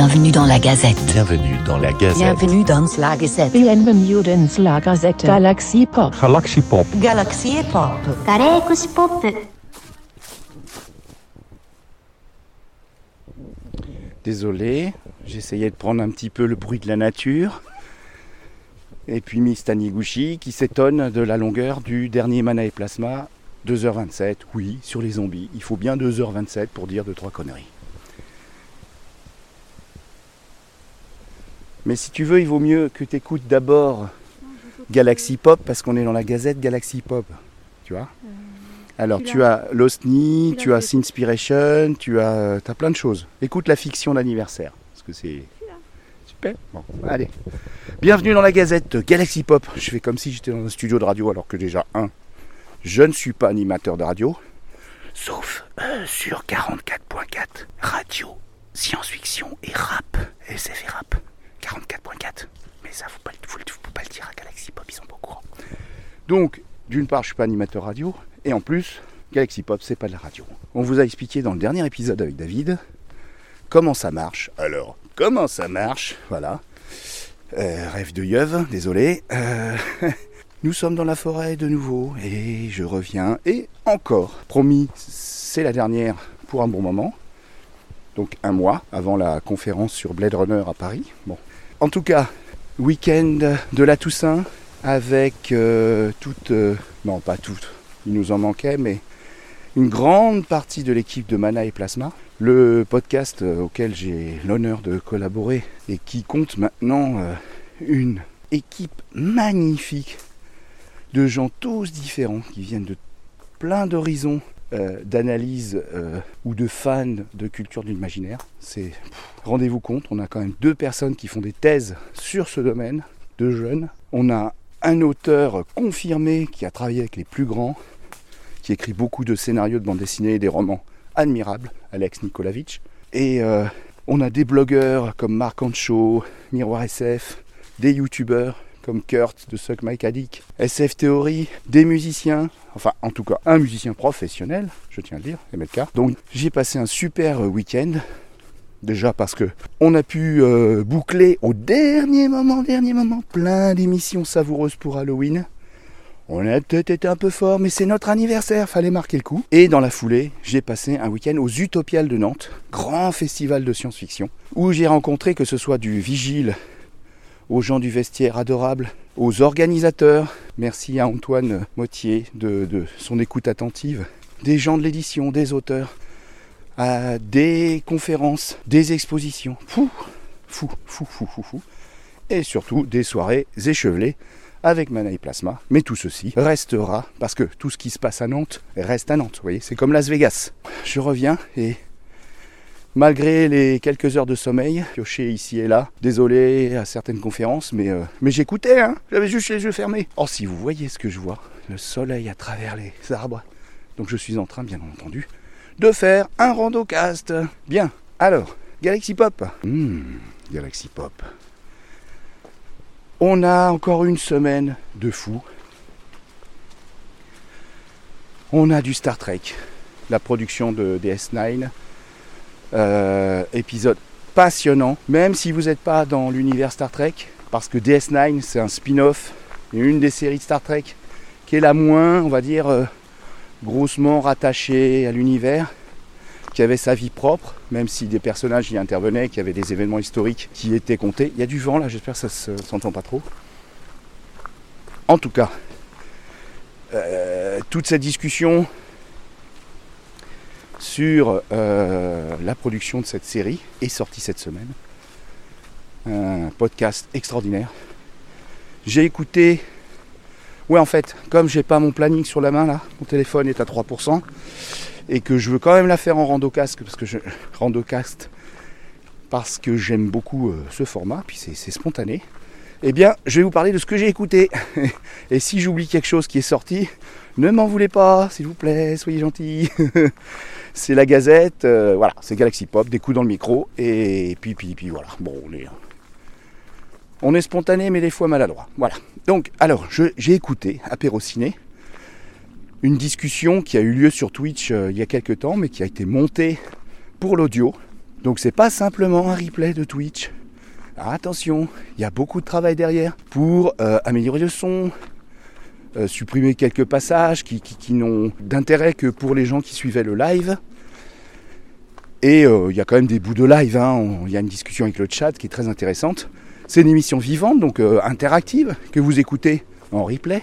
Bienvenue dans la Gazette. Bienvenue dans la Gazette. Bienvenue dans la Gazette. Bienvenue dans la Gazette. Galaxy Pop. Galaxy Pop. Galaxy Pop. Galaxy Pop. Désolé, j'essayais de prendre un petit peu le bruit de la nature. Et puis Miss Taniguchi qui s'étonne de la longueur du dernier Mana et Plasma. 2h27, oui, sur les zombies. Il faut bien 2h27 pour dire 2-3 conneries. Mais si tu veux, il vaut mieux que tu écoutes d'abord Galaxy Pop parce qu'on est dans la gazette Galaxy Pop. Tu vois Alors tu as Lostny, tu as Sinspiration, tu as, as plein de choses. Écoute la fiction d'anniversaire. Parce que c'est. Super. Bon, allez. Bienvenue dans la gazette Galaxy Pop. Je fais comme si j'étais dans un studio de radio alors que déjà, un, je ne suis pas animateur de radio. Sauf euh, sur 44.4. Radio, science-fiction et rap. Et rap. 44.4. Mais ça, faut pas, le- faut, le- faut pas le dire à Galaxy Pop, ils sont pas au courant. Donc, d'une part, je suis pas animateur radio. Et en plus, Galaxy Pop, c'est pas de la radio. On vous a expliqué dans le dernier épisode avec David comment ça marche. Alors, comment ça marche Voilà. Euh, rêve de Yeuve, désolé. Euh, nous sommes dans la forêt de nouveau et je reviens. Et encore, promis, c'est la dernière pour un bon moment. Donc un mois avant la conférence sur Blade Runner à Paris. En tout cas, week-end de la Toussaint avec euh, toute... euh, non, pas toute. Il nous en manquait, mais une grande partie de l'équipe de Mana et Plasma. Le podcast euh, auquel j'ai l'honneur de collaborer et qui compte maintenant euh, une équipe magnifique de gens tous différents qui viennent de plein d'horizons d'analyse ou de fans de culture de l'imaginaire. C'est rendez-vous compte, on a quand même deux personnes qui font des thèses sur ce domaine, deux jeunes. On a un auteur confirmé qui a travaillé avec les plus grands, qui écrit beaucoup de scénarios de bande dessinée et des romans admirables, Alex Nikolavitch. Et euh, on a des blogueurs comme Marc Ancho, Miroir SF, des youtubeurs comme Kurt de Suck My Addict, SF Theory, des musiciens, enfin en tout cas un musicien professionnel, je tiens à le dire, MLK. Donc j'ai passé un super week-end. Déjà parce que on a pu euh, boucler au dernier moment, dernier moment, plein d'émissions savoureuses pour Halloween. On a peut-être été un peu fort, mais c'est notre anniversaire, fallait marquer le coup. Et dans la foulée, j'ai passé un week-end aux Utopiales de Nantes, grand festival de science-fiction, où j'ai rencontré que ce soit du vigile, aux gens du vestiaire adorable, aux organisateurs, merci à Antoine Mottier de, de son écoute attentive, des gens de l'édition, des auteurs, des conférences, des expositions, fou, fou, fou, fou, fou, fou, et surtout des soirées échevelées avec Mana et Plasma. Mais tout ceci restera parce que tout ce qui se passe à Nantes reste à Nantes. Vous voyez, c'est comme Las Vegas. Je reviens et malgré les quelques heures de sommeil, pioché ici et là, désolé à certaines conférences, mais, euh, mais j'écoutais, hein, j'avais juste les yeux fermés. Oh, si vous voyez ce que je vois, le soleil à travers les arbres. Donc je suis en train, bien entendu, de faire un randocast. Bien, alors, Galaxy Pop. Hmm, Galaxy Pop. On a encore une semaine de fou. On a du Star Trek, la production de DS9. Euh, épisode passionnant, même si vous n'êtes pas dans l'univers Star Trek, parce que DS9 c'est un spin-off, une des séries de Star Trek qui est la moins, on va dire, euh, grossement rattachée à l'univers, qui avait sa vie propre, même si des personnages y intervenaient, qui avaient des événements historiques qui étaient comptés. Il y a du vent là, j'espère que ça se- s'entend pas trop. En tout cas, euh, toute cette discussion sur euh, la production de cette série est sortie cette semaine. Un podcast extraordinaire. J'ai écouté. Ouais, en fait, comme j'ai pas mon planning sur la main là, mon téléphone est à 3%, et que je veux quand même la faire en randocast parce que je randocast parce que j'aime beaucoup euh, ce format, puis c'est spontané. Eh bien, je vais vous parler de ce que j'ai écouté. Et si j'oublie quelque chose qui est sorti, ne m'en voulez pas, s'il vous plaît, soyez gentils. c'est la Gazette, euh, voilà, c'est Galaxy Pop, des coups dans le micro, et puis, puis, puis voilà. Bon, on est, on est spontané, mais des fois maladroit. Voilà. Donc, alors, j'ai écouté Apéro Ciné, une discussion qui a eu lieu sur Twitch euh, il y a quelques temps, mais qui a été montée pour l'audio. Donc c'est pas simplement un replay de Twitch. Attention, il y a beaucoup de travail derrière pour euh, améliorer le son, euh, supprimer quelques passages qui, n'ont d'intérêt que pour les gens qui suivaient le live. Et il y a quand même des bouts de live, hein. Il y a une discussion avec le chat qui est très intéressante. C'est une émission vivante, donc euh, interactive, que vous écoutez en replay,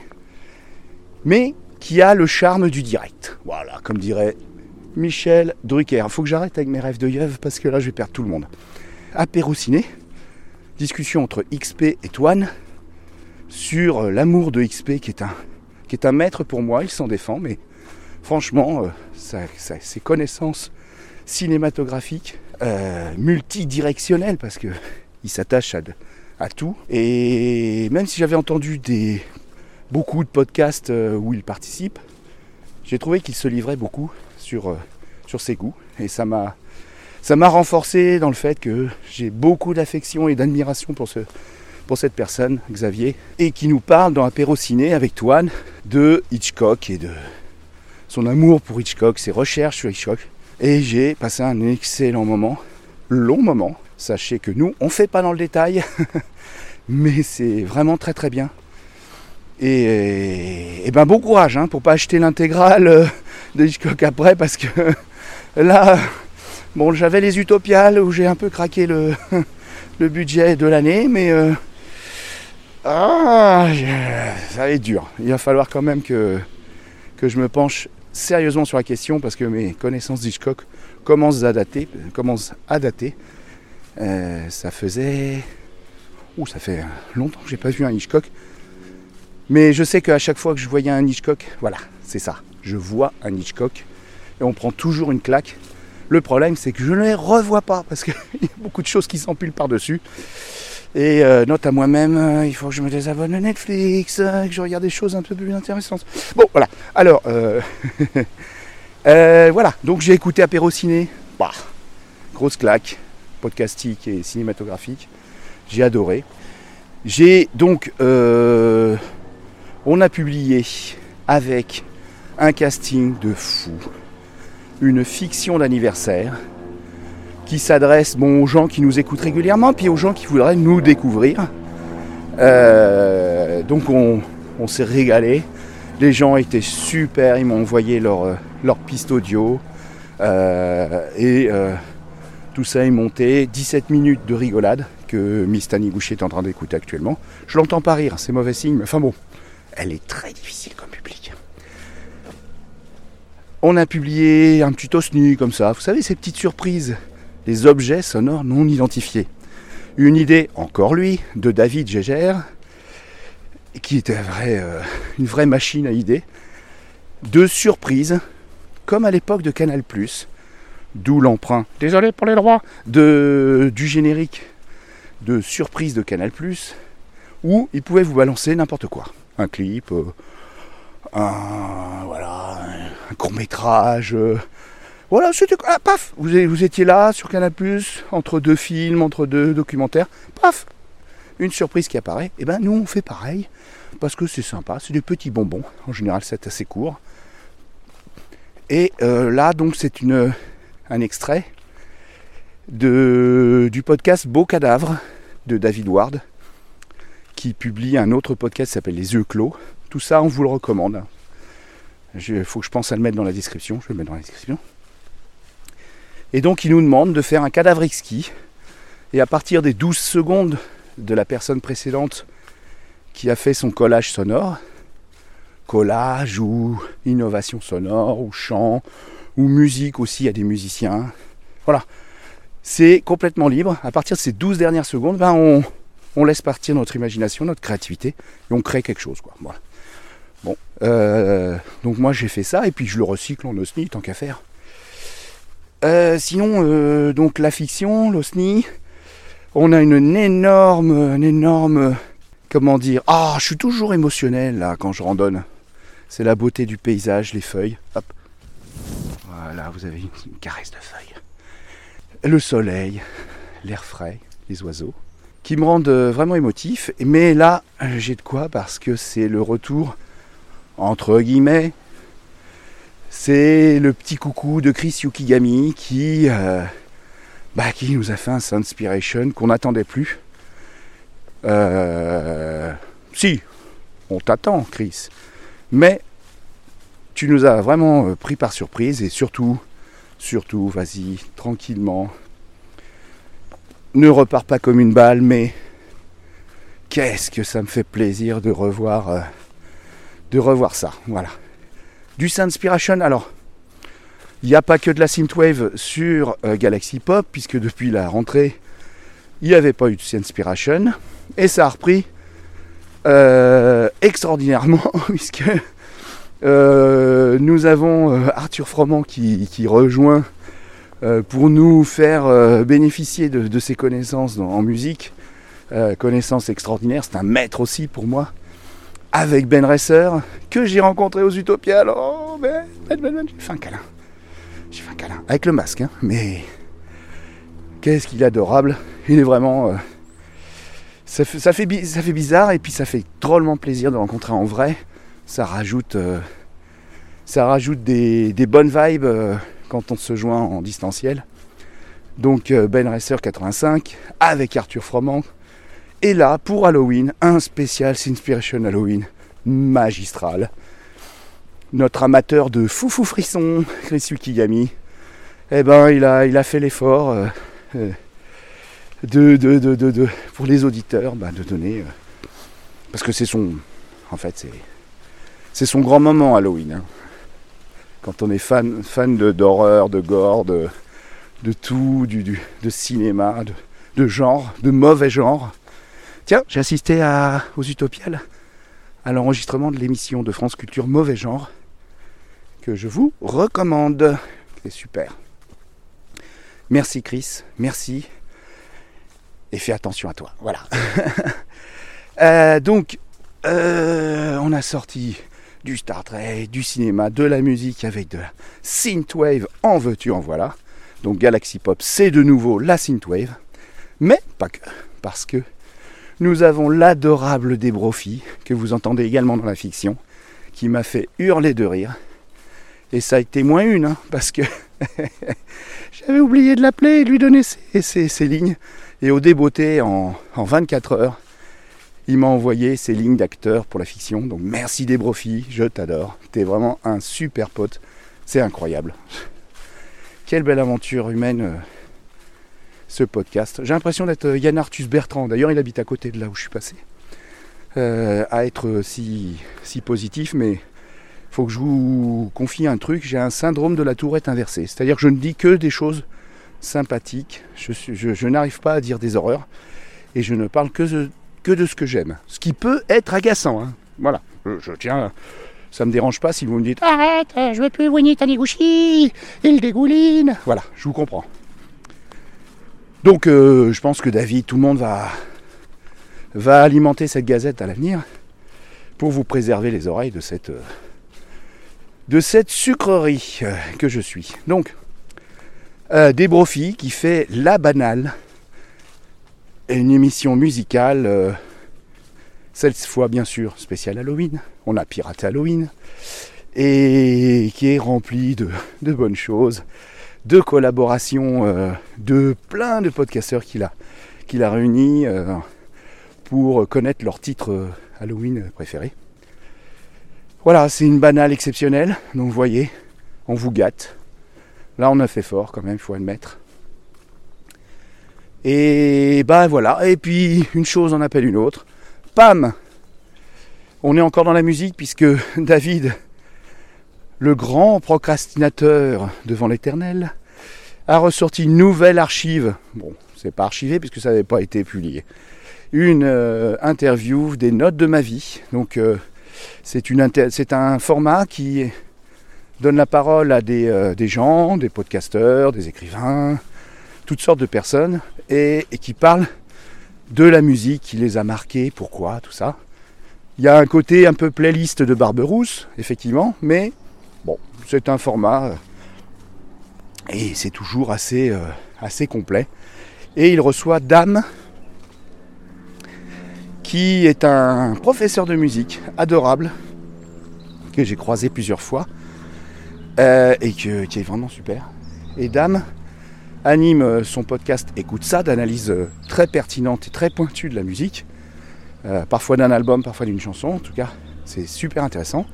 mais qui a le charme du direct. Voilà, comme dirait Michel Drucker. Il faut que j'arrête avec mes rêves de yeuve parce que là je vais perdre tout le monde. Apéro ciné, discussion entre XP et Toine sur euh, l'amour de XP qui est un, qui est un maître pour moi, il s'en défend, mais franchement, euh, ses connaissances cinématographiques, multidirectionnelles, parce que il s'attache à, tout. Et même si j'avais entendu beaucoup de podcasts euh, où il participe, j'ai trouvé qu'il se livrait beaucoup sur, euh, sur ses goûts. Et ça m'a, ça m'a renforcé dans le fait que j'ai beaucoup d'affection et d'admiration pour, ce, pour cette personne, Xavier, et qui nous parle dans Apéro Ciné avec Toine de Hitchcock et de son amour pour Hitchcock, ses recherches sur Hitchcock. Et j'ai passé un excellent moment, long moment. Sachez que nous, on ne fait pas dans le détail, mais c'est vraiment très très bien. Et, ben bon courage hein, pour pas acheter l'intégrale euh, de Hitchcock après parce que là, bon j'avais les Utopiales où j'ai un peu craqué le, budget de l'année, mais euh, ah, ça va être dur. Il va falloir quand même que, que je me penche sérieusement sur la question parce que mes connaissances d'Hitchcock commencent à dater. Commencent à dater. Euh, ça faisait. Ouh, ça fait longtemps que j'ai pas vu un Hitchcock. Mais je sais qu'à chaque fois que je voyais un Hitchcock, voilà, c'est ça. Je vois un Hitchcock et on prend toujours une claque. Le problème, c'est que je ne les revois pas parce qu'il y a beaucoup de choses qui s'empilent par-dessus. Et euh, note à moi-même, euh, il faut que je me désabonne à Netflix, que je regarde des choses un peu plus intéressantes. Bon, voilà. Alors, voilà. Donc j'ai écouté Apéro Ciné. Bah, grosse claque, podcastique et cinématographique. J'ai adoré. J'ai donc, euh, on a publié avec un casting de fou, une fiction d'anniversaire qui s'adresse bon, aux gens qui nous écoutent régulièrement, puis aux gens qui voudraient nous découvrir. Euh, donc on, s'est régalé. Les gens étaient super, ils m'ont envoyé leur, euh, leur piste audio. Et tout ça est monté. 17 minutes de rigolade que Miss Taniguchi est en train d'écouter actuellement. Je l'entends pas rire, c'est mauvais signe, mais enfin bon, elle est très difficile comme public. On a publié un petit osnu comme ça, vous savez, ces petites surprises, les objets sonores non identifiés. Une idée, encore lui, de David Gégère, qui était euh, une vraie machine à idées, de surprises, comme à l'époque de Canal+, d'où l'emprunt, désolé pour les droits, de, du générique de surprise de Canal+, où il pouvait vous balancer n'importe quoi. Un clip, euh, un, voilà, un court métrage. voilà, c'était ah, paf, vous, vous étiez là sur Canal+, entre deux films, entre deux documentaires, paf, une surprise qui apparaît. Et ben nous on fait pareil parce que c'est sympa, c'est des petits bonbons. En général, c'est assez court. Et euh, là, donc, c'est une un extrait du podcast Beau Cadavre de David Ward, qui publie un autre podcast qui s'appelle Les Yeux Clos. Tout ça, on vous le recommande. Il faut que je pense à le mettre dans la description. Je vais le mettre dans la description. Et donc, il nous demande de faire un cadavre exquis. Et à partir des 12 secondes de la personne précédente qui a fait son collage sonore, collage ou innovation sonore ou chant ou musique aussi, il y a des musiciens. Voilà. C'est complètement libre. À partir de ces 12 dernières secondes, ben on, laisse partir notre imagination, notre créativité, et on crée quelque chose. Quoi. Bon, euh, donc moi j'ai fait ça, et puis je le recycle en OSNI, tant qu'à faire. Euh, sinon, euh, donc la fiction, l'OSNI, on a une énorme, une énorme, comment dire, ah, je suis toujours émotionnel là quand je randonne. C'est la beauté du paysage, les feuilles. Voilà, vous avez une, caresse de feuilles. Le soleil, l'air frais, les oiseaux, qui me rendent vraiment émotif. Mais là, j'ai de quoi parce que c'est le retour, entre guillemets, c'est le petit coucou de Chris Yukigami qui, euh, bah, qui nous a fait un Sunspiration qu'on n'attendait plus. Euh, si, on t'attend, Chris. Mais tu nous as vraiment euh, pris par surprise et surtout, surtout, vas-y, tranquillement. Ne repars pas comme une balle, mais qu'est-ce que ça me fait plaisir de revoir, euh, de revoir ça. Voilà. Du Sunspiration, alors, il n'y a pas que de la synthwave sur euh, Galaxy Pop, puisque depuis la rentrée, il n'y avait pas eu de Synspiration. Et ça a repris extraordinairement, puisque euh, nous avons Arthur Froment qui, rejoint pour nous faire bénéficier de, ses connaissances en musique. connaissances extraordinaires, c'est un maître aussi pour moi. Avec Ben Resser, que j'ai rencontré aux Utopias. Alors, Ben, Ben, Ben, Ben, j'ai fait un câlin. J'ai fait un câlin. Avec le masque, hein. Mais qu'est-ce qu'il est adorable. Il est vraiment. Euh, ça, fait, ça, fait, ça, fait, bizarre et puis ça fait drôlement plaisir de le rencontrer en vrai. Ça rajoute, euh, ça rajoute des, bonnes vibes euh, quand on se joint en distanciel. Donc Ben Racer 85 avec Arthur Froment. Et là, pour Halloween, un spécial Inspiration Halloween magistral notre amateur de foufou frisson, Chris Yukigami, eh ben, il a, il a fait l'effort euh, euh, de, de, de, pour les auditeurs bah, de donner. Euh, parce que c'est son. En fait, c'est, c'est son grand moment Halloween. Hein. Quand on est fan, fan d'horreur, de, gore, de, tout, du, de cinéma, de, genre, de mauvais genre. Tiens, j'ai assisté aux Utopiales à l'enregistrement de l'émission de France Culture Mauvais Genre, que je vous recommande. C'est super. Merci Chris, merci. Et fais attention à toi. Voilà. Euh, donc, euh, on a sorti du Star Trek, du cinéma, de la musique avec de la synthwave en veux-tu, en voilà. Donc Galaxy Pop, c'est de nouveau la synthwave. Mais pas que. Parce que nous avons l'adorable Débrofi, que vous entendez également dans la fiction, qui m'a fait hurler de rire. Et ça a été moins une, hein, parce que j'avais oublié de l'appeler et de lui donner ses, lignes. Et au débeauté, en, en 24 heures, il m'a envoyé ses lignes d'acteur pour la fiction. Donc merci Débrofi, je t'adore. T'es vraiment un super pote. C'est incroyable. Quelle belle aventure humaine euh, ce podcast. J'ai l'impression d'être euh, Yann Arthus Bertrand. D'ailleurs, il habite à côté de là où je suis passé. Euh, à être si, si positif, mais faut que je vous confie un truc, j'ai un syndrome de la tourette inversée. C'est-à-dire que je ne dis que des choses sympathiques, je, n'arrive pas à dire des horreurs, et je ne parle que de, que de ce que j'aime. Ce qui peut être agaçant. Hein. Voilà, je, tiens, ça me dérange pas si vous me dites Arrête, je veux plus ta Taniguchi, il dégouline. Voilà, je vous comprends. Donc euh, je pense que David, tout le monde va, va alimenter cette gazette à l'avenir pour vous préserver les oreilles de cette... Euh, de cette sucrerie euh, que je suis. Donc, euh, des qui fait La Banale, une émission musicale, euh, cette fois bien sûr spéciale Halloween. On a piraté Halloween et qui est remplie de, bonnes choses, de collaborations euh, de plein de podcasteurs qu'il a, réunis pour connaître leurs titres Halloween préférés. Voilà, c'est une banale exceptionnelle. Donc vous voyez, on vous gâte. Là, on a fait fort quand même, il faut admettre. Et ben voilà. Et puis une chose en appelle une autre. Pam On est encore dans la musique puisque David, le grand procrastinateur devant l'éternel, a ressorti une nouvelle archive. Bon, c'est pas archivé puisque ça n'avait pas été publié. Une euh, interview des notes de ma vie. Donc euh, c'est un format qui donne la parole à euh, des, gens, des podcasteurs, des écrivains, toutes sortes de personnes, et, qui parlent de la musique qui les a marqués, pourquoi, tout ça. Il y a un côté un peu playlist de Barberousse, effectivement, mais bon, c'est un format euh, et c'est toujours assez, euh, assez complet. Et il reçoit Dame, qui est un professeur de musique adorable, que j'ai croisé plusieurs fois, euh, et qui est vraiment super. Et Dame anime euh, son podcast Écoute ça, d'analyse euh, très pertinente et très pointue de la musique. Euh, parfois d'un album, parfois d'une chanson, en tout cas, c'est super intéressant.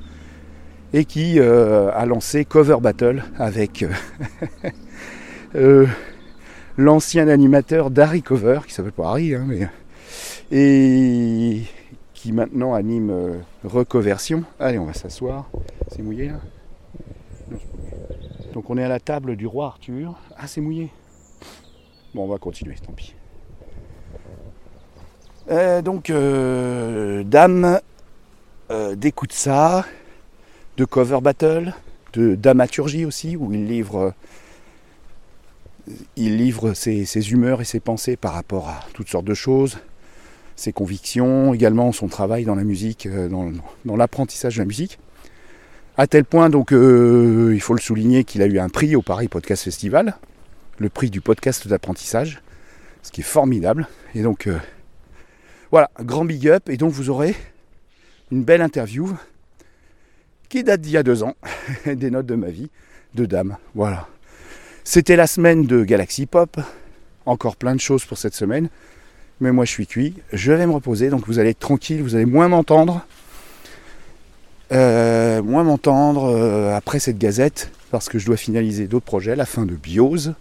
Et qui a lancé Cover Battle avec l'ancien animateur d'Harry Cover, qui s'appelle pas Harry, hein. Et qui maintenant anime Recoversion. Allez, on va s'asseoir. C'est mouillé là Non, c'est pas mouillé. Donc on est à la table du roi Arthur. Ah, c'est mouillé. Bon, on va continuer, tant pis. Euh, donc, euh, Dame euh, d'écoute ça, de cover battle, de d'amaturgie aussi, où il livre, il livre ses, humeurs et ses pensées par rapport à toutes sortes de choses, ses convictions, également son travail dans la musique, dans l'apprentissage de la musique. À tel point, donc, euh, il faut le souligner, qu'il a eu un prix au Paris Podcast Festival, le prix du podcast d'apprentissage, ce qui est formidable. Et donc, euh, voilà, grand big up. Et donc, vous aurez une belle interview qui date d'il y a deux ans, des notes de ma vie, de Dame. Voilà. C'était la semaine de Galaxy Pop. Encore plein de choses pour cette semaine. Mais moi, je suis cuit. Je vais me reposer. Donc, vous allez être tranquille. Vous allez moins m'entendre. Euh, moins m'entendre euh, après cette gazette. Parce que je dois finaliser d'autres projets. La fin de Biose.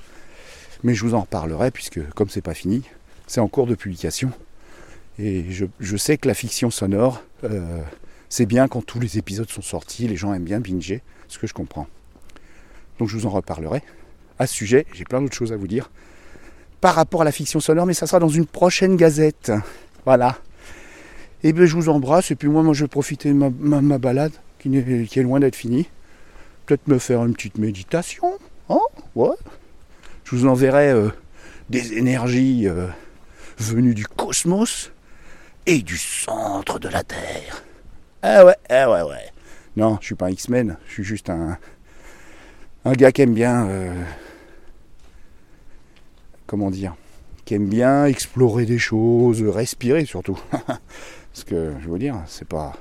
Mais je vous en reparlerai. Puisque, comme c'est pas fini, c'est en cours de publication. Et je, sais que la fiction sonore, euh, c'est bien quand tous les épisodes sont sortis, les gens aiment bien binger, ce que je comprends. Donc je vous en reparlerai. À ce sujet, j'ai plein d'autres choses à vous dire par rapport à la fiction sonore, mais ça sera dans une prochaine gazette. Voilà. Et bien je vous embrasse, et puis moi, moi je vais profiter de ma, balade, qui est loin d'être finie. Peut-être me faire une petite méditation. Hein Ouais. Je vous enverrai euh, des énergies euh, venues du cosmos et du centre de la Terre. Ah ouais, ah ouais, ouais. Non, je suis pas un X-Men, je suis juste un, un gars qui aime bien. euh, comment dire Qui aime bien explorer des choses, respirer surtout. Parce que, je veux dire, c'est pas.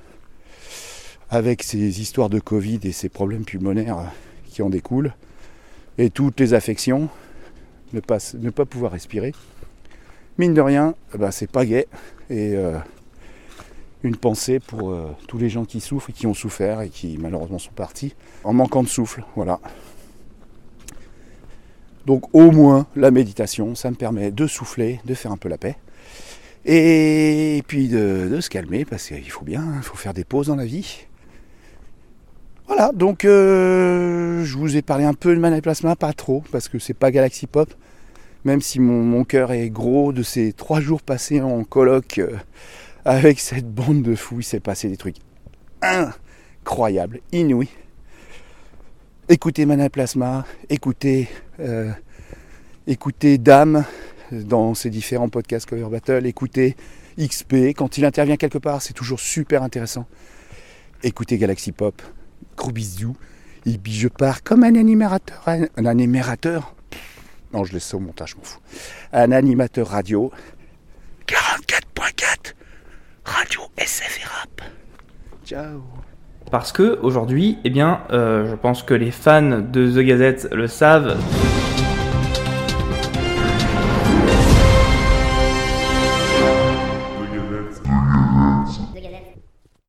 Avec ces histoires de Covid et ces problèmes pulmonaires qui en découlent, et toutes les affections, ne pas, ne pas pouvoir respirer, mine de rien, eh ben, c'est pas gai. Et. euh, une pensée pour euh, tous les gens qui souffrent et qui ont souffert et qui malheureusement sont partis en manquant de souffle. Voilà. Donc au moins la méditation, ça me permet de souffler, de faire un peu la paix. Et puis de, se calmer parce qu'il faut bien, il faut faire des pauses dans la vie. Voilà, donc euh, je vous ai parlé un peu de Mana Plasma, pas trop, parce que c'est pas Galaxy Pop, même si mon, cœur est gros de ces trois jours passés en colloque euh, avec cette bande de fous, il s'est passé des trucs incroyables, inouïs. Écoutez Mana Plasma, écoutez, euh, écoutez Dame dans ses différents podcasts Cover Battle, écoutez XP, quand il intervient quelque part, c'est toujours super intéressant. Écoutez Galaxy Pop, gros bisous. Et puis je comme un animateur, un, animateur, non je laisse ça au montage, je m'en fous, un animateur radio, 44.4, radio SF rap. Ciao. Parce que aujourd'hui, eh bien, euh, je pense que les fans de The Gazette le savent,